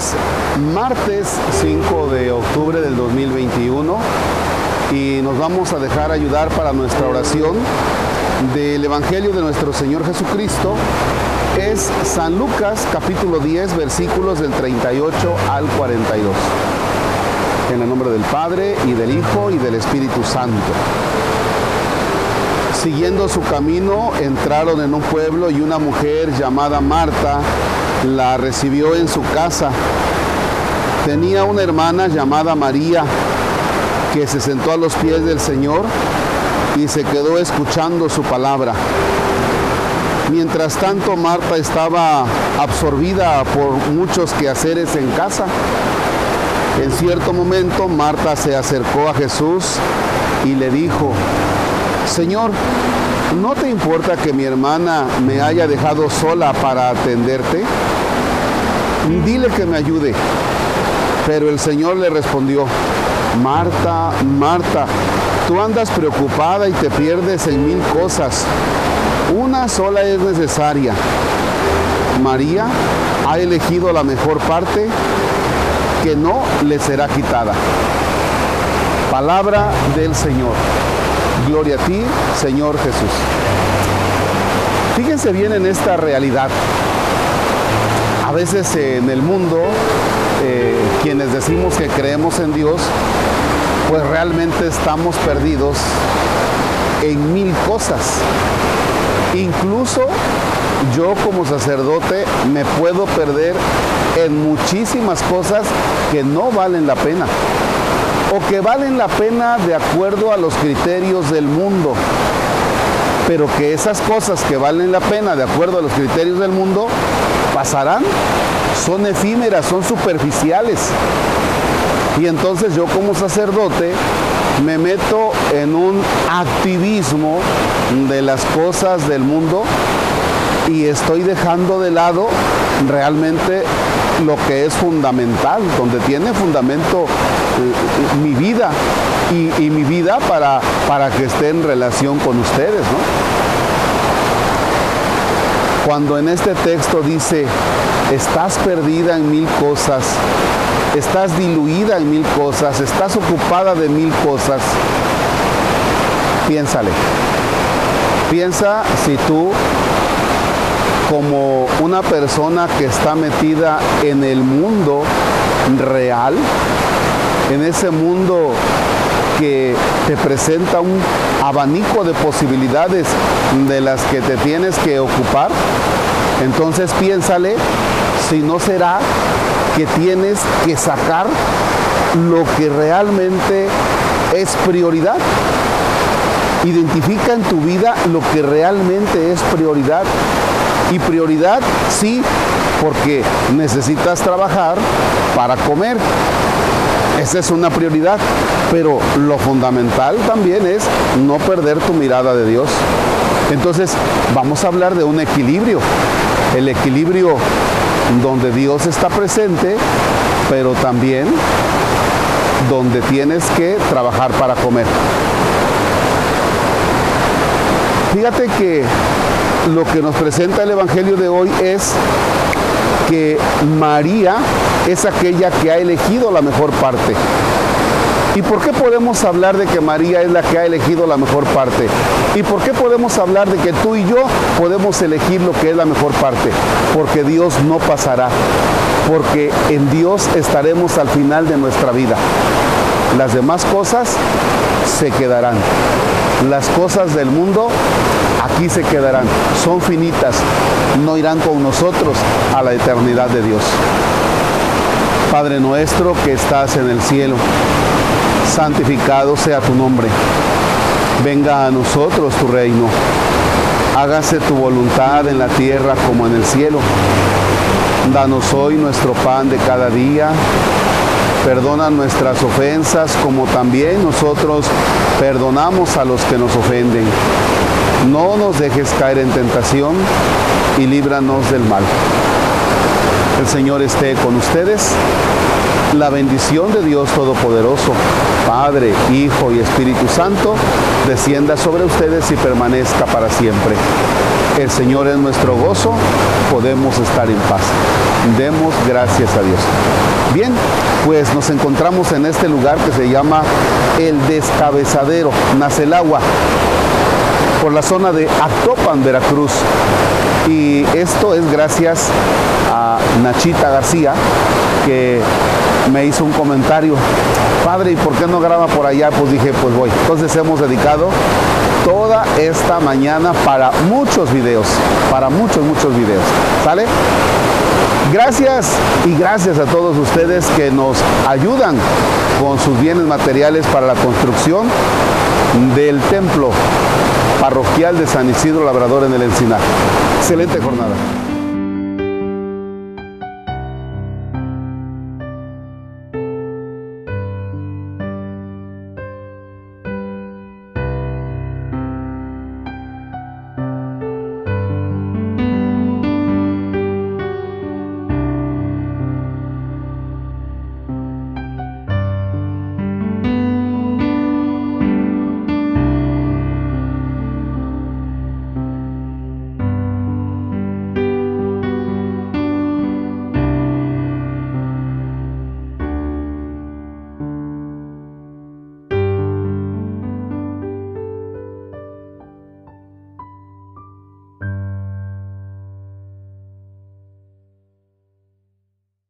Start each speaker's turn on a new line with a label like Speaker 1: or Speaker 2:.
Speaker 1: es martes 5 de octubre del 2021 y nos vamos a dejar ayudar para nuestra oración del Evangelio de nuestro Señor Jesucristo. Es San Lucas capítulo 10 versículos del 38 al 42. En el nombre del Padre y del Hijo y del Espíritu Santo. Siguiendo su camino, entraron en un pueblo y una mujer llamada Marta la recibió en su casa. Tenía una hermana llamada María que se sentó a los pies del Señor y se quedó escuchando su palabra. Mientras tanto, Marta estaba absorbida por muchos quehaceres en casa. En cierto momento, Marta se acercó a Jesús y le dijo, Señor, ¿no te importa que mi hermana me haya dejado sola para atenderte? Dile que me ayude. Pero el Señor le respondió, Marta, Marta, tú andas preocupada y te pierdes en mil cosas. Una sola es necesaria. María ha elegido la mejor parte que no le será quitada. Palabra del Señor. Gloria a ti, Señor Jesús. Fíjense bien en esta realidad. A veces en el mundo, eh, quienes decimos que creemos en Dios, pues realmente estamos perdidos en mil cosas. Incluso yo como sacerdote me puedo perder en muchísimas cosas que no valen la pena o que valen la pena de acuerdo a los criterios del mundo. Pero que esas cosas que valen la pena de acuerdo a los criterios del mundo pasarán, son efímeras, son superficiales. Y entonces yo como sacerdote me meto en un activismo de las cosas del mundo y estoy dejando de lado realmente lo que es fundamental, donde tiene fundamento eh, mi vida y, mi vida para, para que esté en relación con ustedes. Cuando en este texto dice, estás perdida en mil cosas, estás diluida en mil cosas, estás ocupada de mil cosas, piénsale. Piensa si tú como una persona que está metida en el mundo real, en ese mundo que te presenta un abanico de posibilidades de las que te tienes que ocupar, entonces piénsale si no será que tienes que sacar lo que realmente es prioridad. Identifica en tu vida lo que realmente es prioridad y prioridad, sí, porque necesitas trabajar para comer. Esa es una prioridad. Pero lo fundamental también es no perder tu mirada de Dios. Entonces, vamos a hablar de un equilibrio. El equilibrio donde Dios está presente, pero también donde tienes que trabajar para comer. Fíjate que lo que nos presenta el Evangelio de hoy es que María es aquella que ha elegido la mejor parte. ¿Y por qué podemos hablar de que María es la que ha elegido la mejor parte? ¿Y por qué podemos hablar de que tú y yo podemos elegir lo que es la mejor parte? Porque Dios no pasará, porque en Dios estaremos al final de nuestra vida. Las demás cosas se quedarán. Las cosas del mundo aquí se quedarán. Son finitas, no irán con nosotros a la eternidad de Dios. Padre nuestro que estás en el cielo, santificado sea tu nombre. Venga a nosotros tu reino. Hágase tu voluntad en la tierra como en el cielo. Danos hoy nuestro pan de cada día Perdona nuestras ofensas como también nosotros perdonamos a los que nos ofenden. Dejes caer en tentación y líbranos del mal. El Señor esté con ustedes la bendición de Dios Todopoderoso, Padre, Hijo y Espíritu Santo, descienda sobre ustedes y permanezca para siempre. El Señor es nuestro gozo, podemos estar en paz. Demos gracias a Dios. Bien, pues nos encontramos en este lugar que se llama El Descabezadero, Nacelagua, por la zona de Actopan, Veracruz. Y esto es gracias a Nachita García, que me hizo un comentario, padre, ¿y por qué no graba por allá? Pues dije, pues voy. Entonces hemos dedicado toda esta mañana para muchos videos, para muchos, muchos videos. ¿Sale? Gracias y gracias a todos ustedes que nos ayudan con sus bienes materiales para la construcción del templo parroquial de San Isidro Labrador en el Encinar. Excelente jornada.